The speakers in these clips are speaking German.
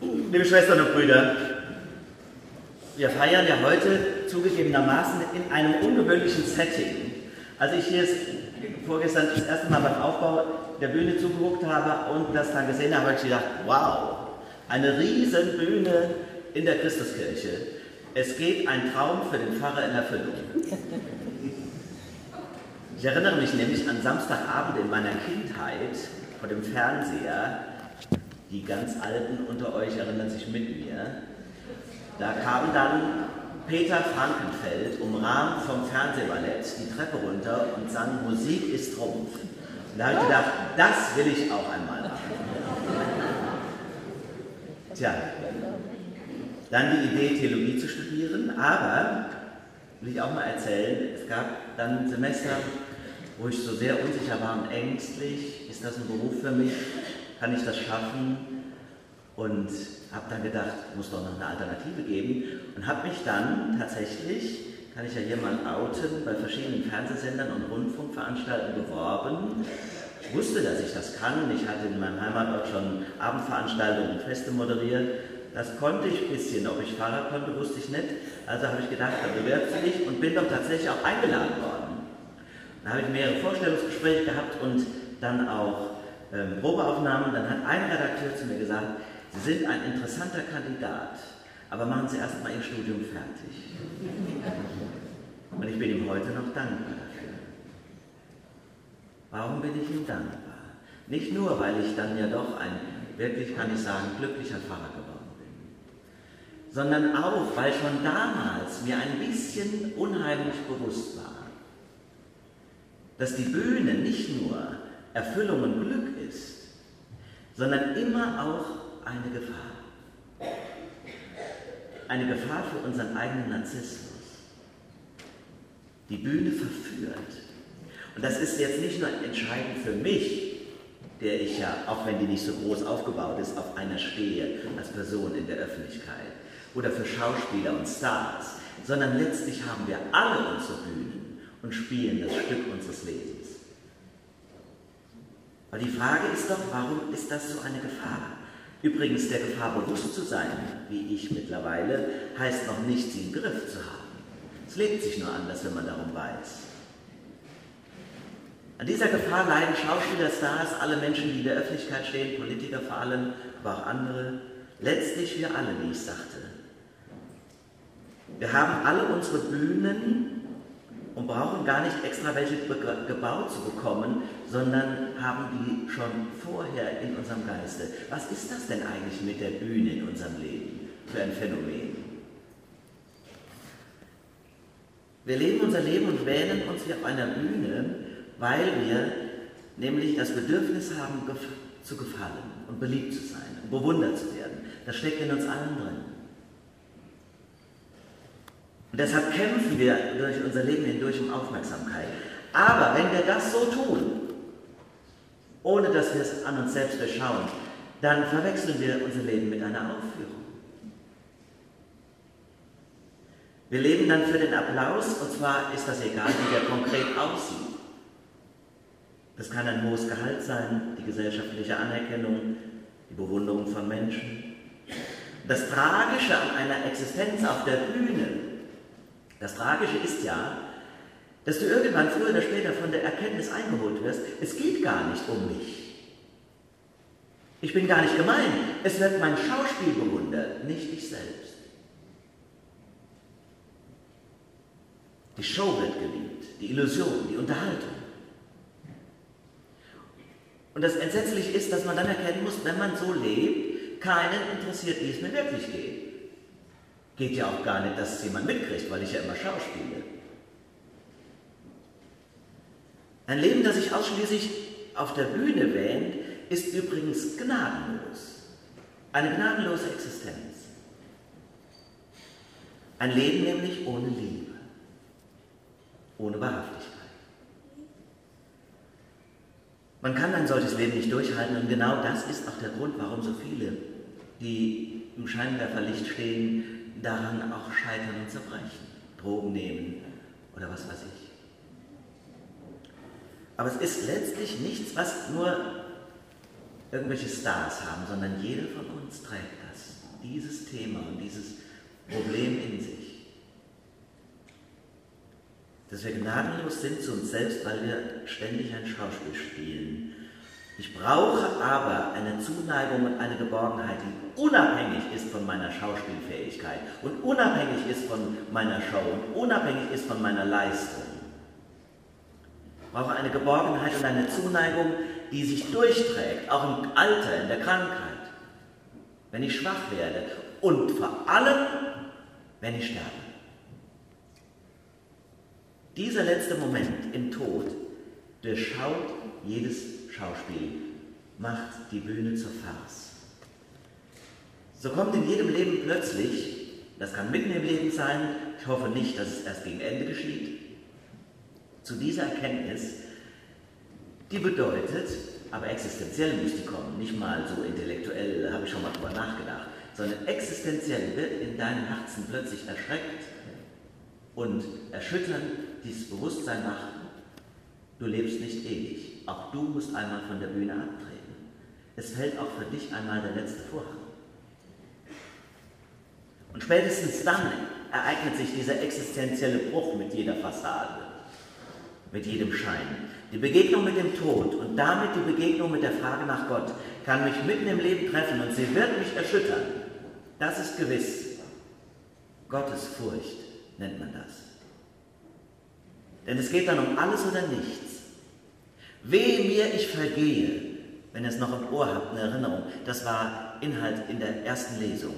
Liebe Schwestern und Brüder, wir feiern ja heute zugegebenermaßen in einem ungewöhnlichen Setting. Als ich hier vorgestern das erste Mal beim Aufbau der Bühne zugeguckt habe und das dann gesehen habe, habe ich gedacht, wow, eine riesen Bühne in der Christuskirche. Es geht ein Traum für den Pfarrer in Erfüllung. Ich erinnere mich nämlich an Samstagabend in meiner Kindheit vor dem Fernseher. Die ganz Alten unter euch erinnern sich mit mir. Da kam dann Peter Frankenfeld, umrahmt vom Fernsehballett, die Treppe runter und sang Musik ist Trumpf. Und da habe ich gedacht, das will ich auch einmal machen. Tja, dann die Idee, Theologie zu studieren, aber, will ich auch mal erzählen, es gab dann ein Semester, wo ich so sehr unsicher war und ängstlich, ist das ein Beruf für mich, kann ich das schaffen? Und habe dann gedacht, muss doch noch eine Alternative geben und habe mich dann tatsächlich, kann ich ja hier mal outen, bei verschiedenen Fernsehsendern und Rundfunkveranstaltungen beworben. Ich wusste, dass ich das kann. Ich hatte in meinem Heimatort schon Abendveranstaltungen und Feste moderiert. Das konnte ich ein bisschen. Ob ich Fahrer konnte, wusste ich nicht. Also habe ich gedacht, da bewirbst du dich und bin doch tatsächlich auch eingeladen worden. Dann habe ich mehrere Vorstellungsgespräche gehabt und dann auch ähm, Probeaufnahmen. Dann hat ein Redakteur zu mir gesagt, Sie sind ein interessanter Kandidat, aber machen Sie erst mal Ihr Studium fertig. Und ich bin ihm heute noch dankbar dafür. Warum bin ich ihm dankbar? Nicht nur, weil ich dann ja doch ein, wirklich kann ich sagen, glücklicher Pfarrer geworden bin, sondern auch, weil schon damals mir ein bisschen unheimlich bewusst war, dass die Bühne nicht nur Erfüllung und Glück ist, sondern immer auch eine Gefahr. Eine Gefahr für unseren eigenen Narzissmus. Die Bühne verführt. Und das ist jetzt nicht nur entscheidend für mich, der ich ja, auch wenn die nicht so groß aufgebaut ist, auf einer stehe als Person in der Öffentlichkeit. Oder für Schauspieler und Stars. Sondern letztlich haben wir alle unsere Bühnen und spielen das Stück unseres Lebens. Aber die Frage ist doch, warum ist das so eine Gefahr? Übrigens, der Gefahr bewusst zu sein, wie ich mittlerweile, heißt noch nicht, sie im Griff zu haben. Es lebt sich nur anders, wenn man darum weiß. An dieser Gefahr leiden Schauspieler, Stars, alle Menschen, die in der Öffentlichkeit stehen, Politiker vor allem, aber auch andere, letztlich wir alle, wie ich sagte. Wir haben alle unsere Bühnen und brauchen gar nicht extra welche gebaut zu bekommen, sondern haben die schon vorher in unserem Geiste. Was ist das denn eigentlich mit der Bühne in unserem Leben für ein Phänomen? Wir leben unser Leben und wählen uns wie auf einer Bühne, weil wir nämlich das Bedürfnis haben, zu gefallen und beliebt zu sein und bewundert zu werden. Das steckt in uns allen drin. Und deshalb kämpfen wir durch unser Leben hindurch um Aufmerksamkeit. Aber wenn wir das so tun, ohne dass wir es an uns selbst durchschauen, dann verwechseln wir unser Leben mit einer Aufführung. Wir leben dann für den Applaus, und zwar ist das egal, wie der konkret aussieht. Das kann ein hohes Gehalt sein, die gesellschaftliche Anerkennung, die Bewunderung von Menschen. Das Tragische an einer Existenz auf der Bühne das Tragische ist ja, dass du irgendwann früher oder später von der Erkenntnis eingeholt wirst, es geht gar nicht um mich. Ich bin gar nicht gemein. Es wird mein Schauspiel bewundert, nicht ich selbst. Die Show wird geliebt, die Illusion, die Unterhaltung. Und das Entsetzliche ist, dass man dann erkennen muss, wenn man so lebt, keinen interessiert, wie es mir wirklich geht. Geht ja auch gar nicht, dass es jemand mitkriegt, weil ich ja immer schauspiele. Ein Leben, das sich ausschließlich auf der Bühne wähnt, ist übrigens gnadenlos. Eine gnadenlose Existenz. Ein Leben nämlich ohne Liebe, ohne Wahrhaftigkeit. Man kann ein solches Leben nicht durchhalten und genau das ist auch der Grund, warum so viele, die im Scheinwerferlicht stehen, daran auch scheitern und zerbrechen, Drogen nehmen oder was weiß ich. Aber es ist letztlich nichts, was nur irgendwelche Stars haben, sondern jeder von uns trägt das. dieses Thema und dieses Problem in sich. Dass wir gnadenlos sind zu uns selbst, weil wir ständig ein Schauspiel spielen. Ich brauche aber eine Zuneigung und eine Geborgenheit, die unabhängig ist von meiner Schauspielfähigkeit und unabhängig ist von meiner Show und unabhängig ist von meiner Leistung. Ich brauche eine Geborgenheit und eine Zuneigung, die sich durchträgt, auch im Alter, in der Krankheit, wenn ich schwach werde und vor allem, wenn ich sterbe. Dieser letzte Moment im Tod durchschaut jedes Schauspiel, macht die Bühne zur Farce. So kommt in jedem Leben plötzlich, das kann mitten im Leben sein, ich hoffe nicht, dass es erst gegen Ende geschieht, zu dieser Erkenntnis, die bedeutet, aber existenziell muss die kommen, nicht mal so intellektuell, habe ich schon mal drüber nachgedacht, sondern existenziell wird in deinem Herzen plötzlich erschreckt und erschüttern dieses Bewusstsein machen, du lebst nicht ewig. Auch du musst einmal von der Bühne abtreten. Es fällt auch für dich einmal der letzte Vorhang. Und spätestens dann ereignet sich dieser existenzielle Bruch mit jeder Fassade, mit jedem Schein. Die Begegnung mit dem Tod und damit die Begegnung mit der Frage nach Gott kann mich mitten im Leben treffen und sie wird mich erschüttern. Das ist gewiss. Gottesfurcht nennt man das. Denn es geht dann um alles oder nichts. Wehe mir, ich vergehe, wenn ihr es noch im Ohr habt, eine Erinnerung. Das war Inhalt in der ersten Lesung.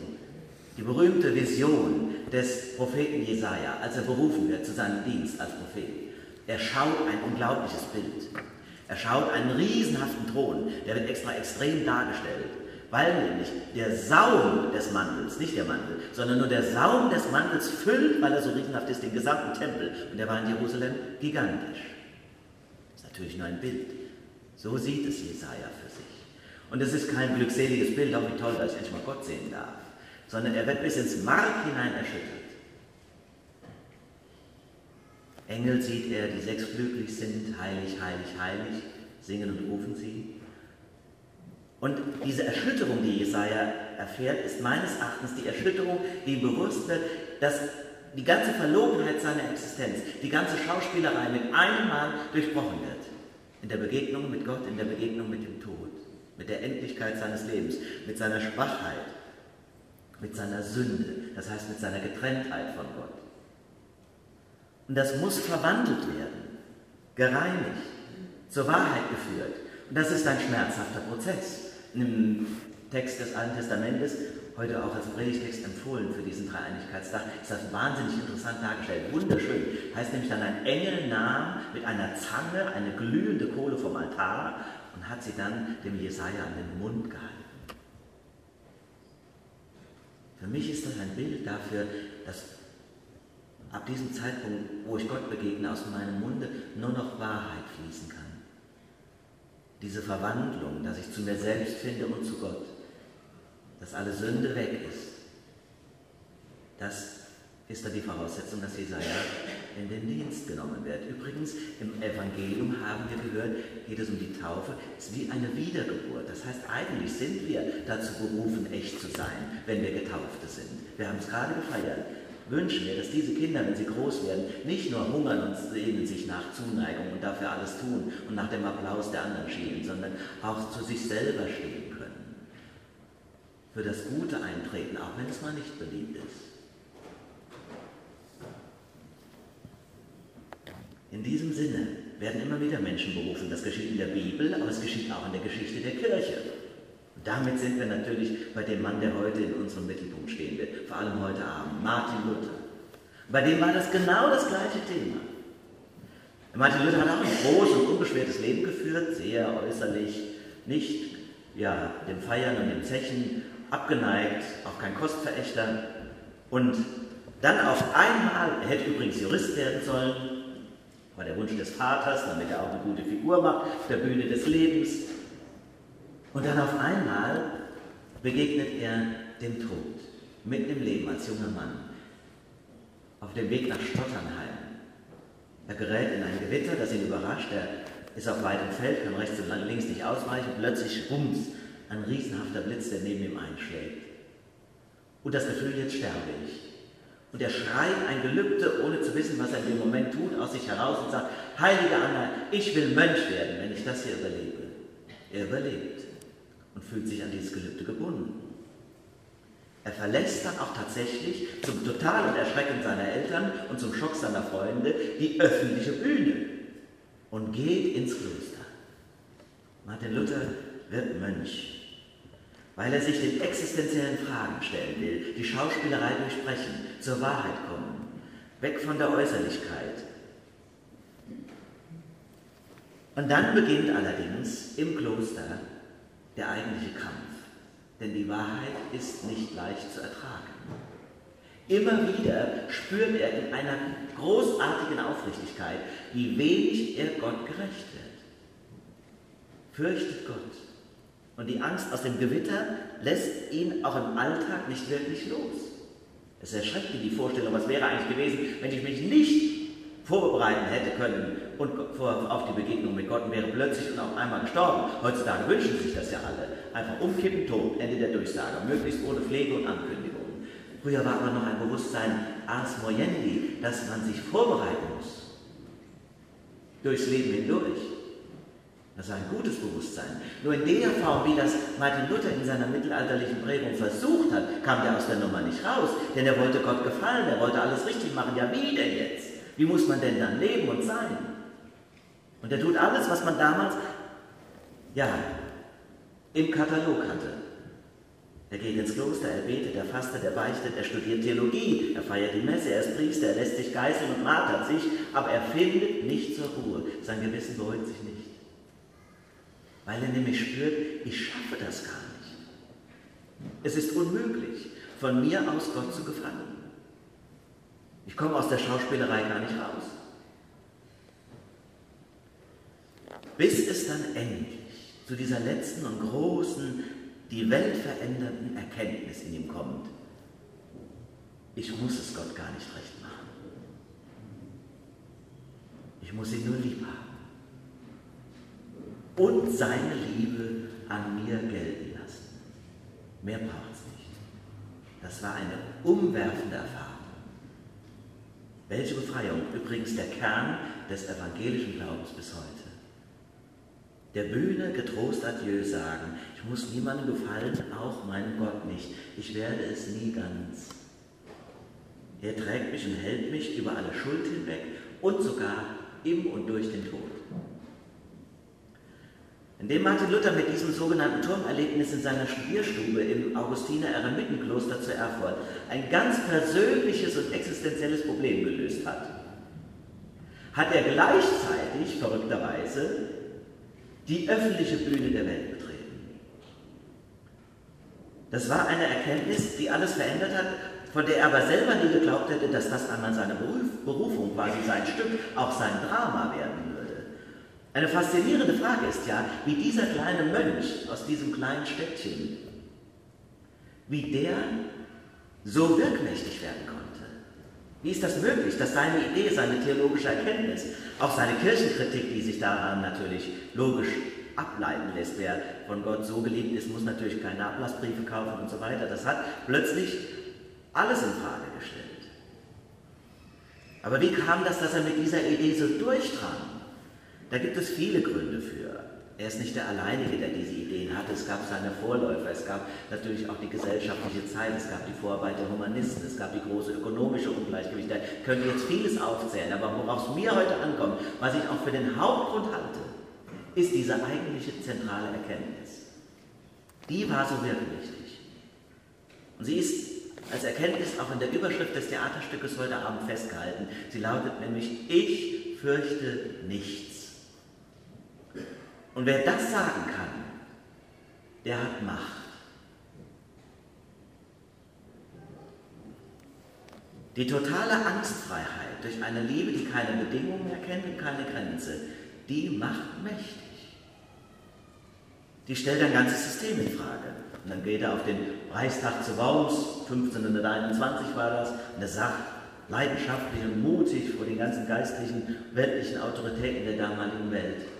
Die berühmte Vision des Propheten Jesaja, als er berufen wird zu seinem Dienst als Prophet. Er schaut ein unglaubliches Bild. Er schaut einen riesenhaften Thron, der wird extra extrem dargestellt, weil nämlich der Saum des Mantels, nicht der Mantel, sondern nur der Saum des Mantels füllt, weil er so riesenhaft ist, den gesamten Tempel. Und der war in Jerusalem gigantisch. Natürlich nur ein Bild. So sieht es Jesaja für sich. Und es ist kein glückseliges Bild, auch wie toll, dass ich endlich mal Gott sehen darf, sondern er wird bis ins Mark hinein erschüttert. Engel sieht er, die sechs glücklich sind, heilig, heilig, heilig, singen und rufen sie. Und diese Erschütterung, die Jesaja erfährt, ist meines Erachtens die Erschütterung, die ihm bewusst wird, dass die ganze Verlogenheit seiner Existenz, die ganze Schauspielerei mit einem Mal durchbrochen wird. In der Begegnung mit Gott, in der Begegnung mit dem Tod, mit der Endlichkeit seines Lebens, mit seiner Schwachheit, mit seiner Sünde, das heißt mit seiner Getrenntheit von Gott. Und das muss verwandelt werden, gereinigt, zur Wahrheit geführt. Und das ist ein schmerzhafter Prozess. Im Text des Alten Testamentes, heute auch als Predigtext empfohlen für diesen Dreieinigkeitstag, ist das wahnsinnig interessant dargestellt. Wunderschön. Heißt nämlich dann, ein Engel nahm mit einer Zange eine glühende Kohle vom Altar und hat sie dann dem Jesaja an den Mund gehalten. Für mich ist das ein Bild dafür, dass ab diesem Zeitpunkt, wo ich Gott begegne, aus meinem Munde nur noch Wahrheit fließen kann. Diese Verwandlung, dass ich zu mir selbst finde und zu Gott, dass alle Sünde weg ist, das ist dann die Voraussetzung, dass Jesaja in den Dienst genommen wird. Übrigens, im Evangelium haben wir gehört, geht es um die Taufe, ist wie eine Wiedergeburt. Das heißt, eigentlich sind wir dazu berufen, echt zu sein, wenn wir Getaufte sind. Wir haben es gerade gefeiert wünschen wir, dass diese Kinder, wenn sie groß werden, nicht nur hungern und sehnen sich nach Zuneigung und dafür alles tun und nach dem Applaus der anderen schielen, sondern auch zu sich selber stehen. Für das Gute eintreten, auch wenn es mal nicht beliebt ist. In diesem Sinne werden immer wieder Menschen berufen. Das geschieht in der Bibel, aber es geschieht auch in der Geschichte der Kirche. Damit sind wir natürlich bei dem Mann, der heute in unserem Mittelpunkt stehen wird, vor allem heute Abend, Martin Luther. Bei dem war das genau das gleiche Thema. Martin Luther hat auch ein großes und unbeschwertes Leben geführt, sehr äußerlich, nicht ja, dem Feiern und dem Zechen abgeneigt, auch kein Kostverächter. Und dann auf einmal, er hätte übrigens Jurist werden sollen, war der Wunsch des Vaters, damit er auch eine gute Figur macht auf der Bühne des Lebens. Und dann auf einmal begegnet er dem Tod, mitten im Leben als junger Mann, auf dem Weg nach Stotternheim. Er gerät in ein Gewitter, das ihn überrascht. Er ist auf weitem Feld, kann rechts und links nicht ausweichen. Plötzlich rums ein riesenhafter Blitz, der neben ihm einschlägt. und das Gefühl, jetzt sterbe ich. Und er schreit ein Gelübde, ohne zu wissen, was er in dem Moment tut, aus sich heraus und sagt, Heilige Anna, ich will Mönch werden, wenn ich das hier überlebe. Er überlebt und fühlt sich an dieses Gelübde gebunden. Er verlässt dann auch tatsächlich zum totalen Erschrecken seiner Eltern und zum Schock seiner Freunde die öffentliche Bühne und geht ins Kloster. Martin Luther wird Mönch, weil er sich den existenziellen Fragen stellen will, die Schauspielerei durchbrechen, zur Wahrheit kommen, weg von der Äußerlichkeit. Und dann beginnt allerdings im Kloster der eigentliche Kampf. Denn die Wahrheit ist nicht leicht zu ertragen. Immer wieder spürt er in einer großartigen Aufrichtigkeit, wie wenig er Gott gerecht wird. Fürchtet Gott. Und die Angst aus dem Gewitter lässt ihn auch im Alltag nicht wirklich los. Es erschreckt ihn die Vorstellung, was wäre eigentlich gewesen, wenn ich mich nicht vorbereiten hätte können und auf die Begegnung mit Gott und wäre plötzlich und auf einmal gestorben. Heutzutage wünschen sich das ja alle. Einfach umkippen, tot, Ende der Durchsage, möglichst ohne Pflege und Ankündigung. Früher war aber noch ein Bewusstsein ars mojendi, dass man sich vorbereiten muss. Durchs Leben hindurch. Das war ein gutes Bewusstsein. Nur in der Form, wie das Martin Luther in seiner mittelalterlichen Prägung versucht hat, kam der aus der Nummer nicht raus. Denn er wollte Gott gefallen, er wollte alles richtig machen. Ja, wie denn jetzt? Wie muss man denn dann leben und sein? Und er tut alles, was man damals, ja, im Katalog hatte. Er geht ins Kloster, er betet, er fastet, er beichtet, er studiert Theologie, er feiert die Messe, er ist Priester, er lässt sich geißeln und martert sich, aber er findet nicht zur Ruhe. Sein Gewissen beruhigt sich nicht. Weil er nämlich spürt, ich schaffe das gar nicht. Es ist unmöglich, von mir aus Gott zu gefallen. Ich komme aus der Schauspielerei gar nicht raus. Bis es dann endlich zu dieser letzten und großen, die Welt verändernden Erkenntnis in ihm kommt. Ich muss es Gott gar nicht recht machen. Ich muss ihn nur lieb haben. Und seine Liebe an mir gelten lassen. Mehr braucht es nicht. Das war eine umwerfende Erfahrung. Welche Befreiung? Übrigens der Kern des evangelischen Glaubens bis heute. Der Bühne getrost Adieu sagen. Ich muss niemandem gefallen, auch meinem Gott nicht. Ich werde es nie ganz. Er trägt mich und hält mich über alle Schuld hinweg und sogar im und durch den Tod. Indem Martin Luther mit diesem sogenannten Turmerlebnis in seiner Studierstube im Augustiner Eremitenkloster zu Erfurt ein ganz persönliches und existenzielles Problem gelöst hat, hat er gleichzeitig, verrückterweise, die öffentliche Bühne der Welt betreten. Das war eine Erkenntnis, die alles verändert hat, von der er aber selber nie geglaubt hätte, dass das einmal seine Berufung, quasi sein Stück, auch sein Drama werden würde. Eine faszinierende Frage ist ja, wie dieser kleine Mönch aus diesem kleinen Städtchen, wie der so wirkmächtig werden konnte. Wie ist das möglich, dass seine Idee, seine theologische Erkenntnis, auch seine Kirchenkritik, die sich daran natürlich logisch ableiten lässt, wer von Gott so geliebt ist, muss natürlich keine Ablassbriefe kaufen und so weiter, das hat plötzlich alles in Frage gestellt. Aber wie kam das, dass er mit dieser Idee so durchdrang? Da gibt es viele Gründe für. Er ist nicht der Alleinige, der diese Ideen hatte. Es gab seine Vorläufer, es gab natürlich auch die gesellschaftliche Zeit, es gab die Vorarbeit der Humanisten, es gab die große ökonomische Ungleichgewicht. Da können wir jetzt vieles aufzählen, aber worauf es mir heute ankommt, was ich auch für den Hauptgrund halte, ist diese eigentliche zentrale Erkenntnis. Die war so wirklich wichtig. Und sie ist als Erkenntnis auch in der Überschrift des Theaterstückes heute Abend festgehalten. Sie lautet nämlich, ich fürchte nichts. Und wer das sagen kann, der hat Macht. Die totale Angstfreiheit durch eine Liebe, die keine Bedingungen erkennt und keine Grenze, die macht mächtig. Die stellt ein ganzes System in Frage. Und dann geht er auf den Reichstag zu Worms, 1521 war das, und er sagt, leidenschaftlich und mutig vor den ganzen geistlichen, weltlichen Autoritäten der damaligen Welt.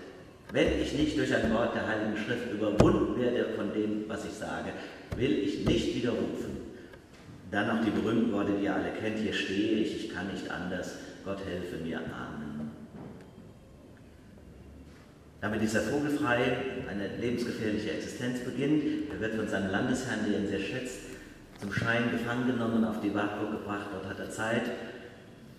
Wenn ich nicht durch ein Wort der Heiligen Schrift überwunden werde von dem, was ich sage, will ich nicht widerrufen. Dann noch die berühmten Worte, die ihr alle kennt, hier stehe ich, ich kann nicht anders, Gott helfe mir, Amen. Damit dieser Vogelfrei eine lebensgefährliche Existenz beginnt, er wird von seinem Landesherrn, der ihn sehr schätzt, zum Schein gefangen genommen, auf die Wartburg gebracht, dort hat er Zeit,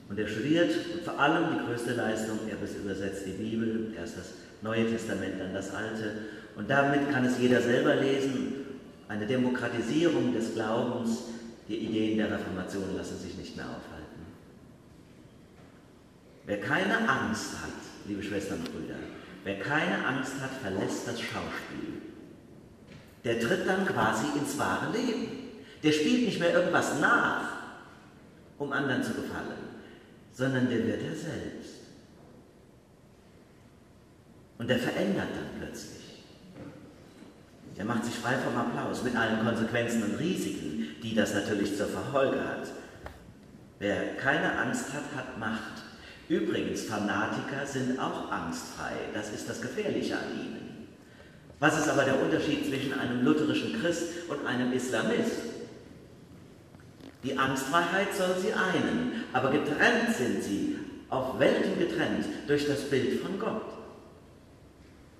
und er studiert und vor allem die größte Leistung, er übersetzt die Bibel, erst das Neue Testament, dann das Alte. Und damit kann es jeder selber lesen. Eine Demokratisierung des Glaubens, die Ideen der Reformation lassen sich nicht mehr aufhalten. Wer keine Angst hat, liebe Schwestern und Brüder, wer keine Angst hat, verlässt das Schauspiel. Der tritt dann quasi ins wahre Leben. Der spielt nicht mehr irgendwas nach, um anderen zu gefallen sondern der wird er selbst. Und der verändert dann plötzlich. Der macht sich frei vom Applaus mit allen Konsequenzen und Risiken, die das natürlich zur Verfolge hat. Wer keine Angst hat, hat Macht. Übrigens, Fanatiker sind auch angstfrei. Das ist das Gefährliche an ihnen. Was ist aber der Unterschied zwischen einem lutherischen Christ und einem Islamist? Die Angstfreiheit soll sie einen, aber getrennt sind sie, auf Welten getrennt, durch das Bild von Gott.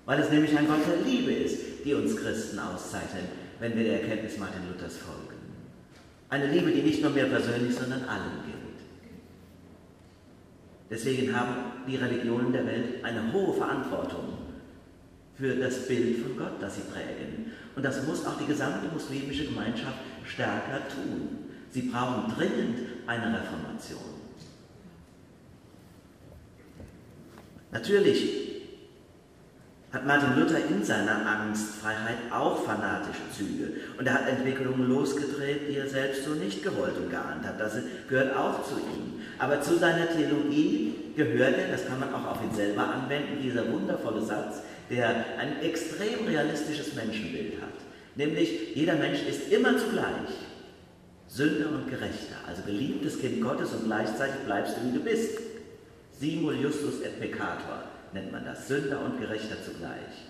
Weil es nämlich ein Gott der Liebe ist, die uns Christen auszeichnet, wenn wir der Erkenntnis Martin Luthers folgen. Eine Liebe, die nicht nur mir persönlich, sondern allen gilt. Deswegen haben die Religionen der Welt eine hohe Verantwortung für das Bild von Gott, das sie prägen. Und das muss auch die gesamte muslimische Gemeinschaft stärker tun. Sie brauchen dringend eine Reformation. Natürlich hat Martin Luther in seiner Angstfreiheit auch fanatische Züge. Und er hat Entwicklungen losgedreht, die er selbst so nicht gewollt und geahnt hat. Das gehört auch zu ihm. Aber zu seiner Theologie gehörte, das kann man auch auf ihn selber anwenden, dieser wundervolle Satz, der ein extrem realistisches Menschenbild hat. Nämlich, jeder Mensch ist immer zugleich Sünder und Gerechter, also geliebtes Kind Gottes und gleichzeitig bleibst du, wie du bist. Simul justus et peccator nennt man das, Sünder und Gerechter zugleich.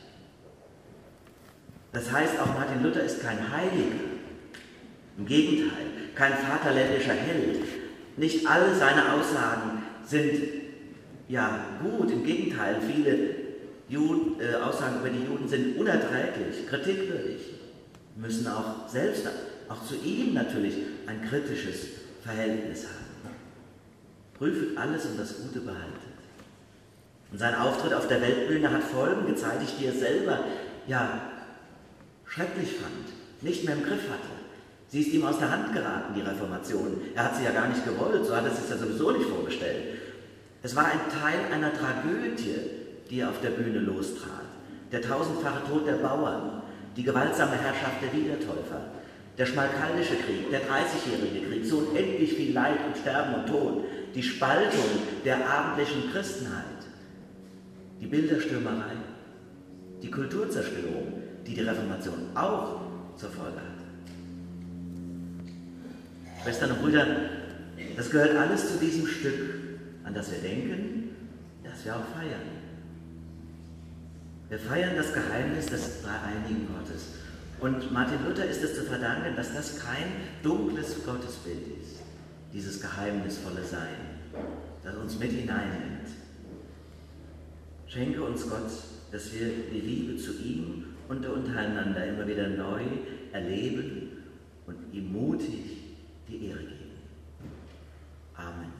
Das heißt, auch Martin Luther ist kein Heiliger. Im Gegenteil, kein vaterländischer Held. Nicht alle seine Aussagen sind ja gut, im Gegenteil, viele Juden, äh, Aussagen über die Juden sind unerträglich, kritikwürdig, müssen auch selbst auch zu ihm natürlich ein kritisches Verhältnis haben. Prüfet alles und das Gute behaltet. Und sein Auftritt auf der Weltbühne hat Folgen gezeigt, die er selber ja schrecklich fand, nicht mehr im Griff hatte. Sie ist ihm aus der Hand geraten, die Reformation. Er hat sie ja gar nicht gewollt, so hat er sich ja sowieso nicht vorgestellt. Es war ein Teil einer Tragödie, die er auf der Bühne lostrat. Der tausendfache Tod der Bauern, die gewaltsame Herrschaft der Wiedertäufer, der Schmalkaldische Krieg, der Dreißigjährige Krieg, so unendlich viel Leid und Sterben und Tod, die Spaltung der abendlichen Christenheit, die Bilderstürmerei, die Kulturzerstörung, die die Reformation auch zur Folge hat. Schwestern und Brüder, das gehört alles zu diesem Stück, an das wir denken, das wir auch feiern. Wir feiern das Geheimnis des dreieinigen Gottes. Und Martin Luther ist es zu verdanken, dass das kein dunkles Gottesbild ist, dieses geheimnisvolle Sein, das uns mit hineinnimmt. Schenke uns Gott, dass wir die Liebe zu ihm und untereinander immer wieder neu erleben und ihm mutig die Ehre geben. Amen.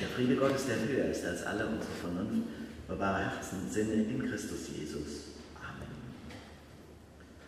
Der Friede Gottes, der höher ist als alle unsere Vernunft, bewahre Herzen und Sinne in Christus Jesus.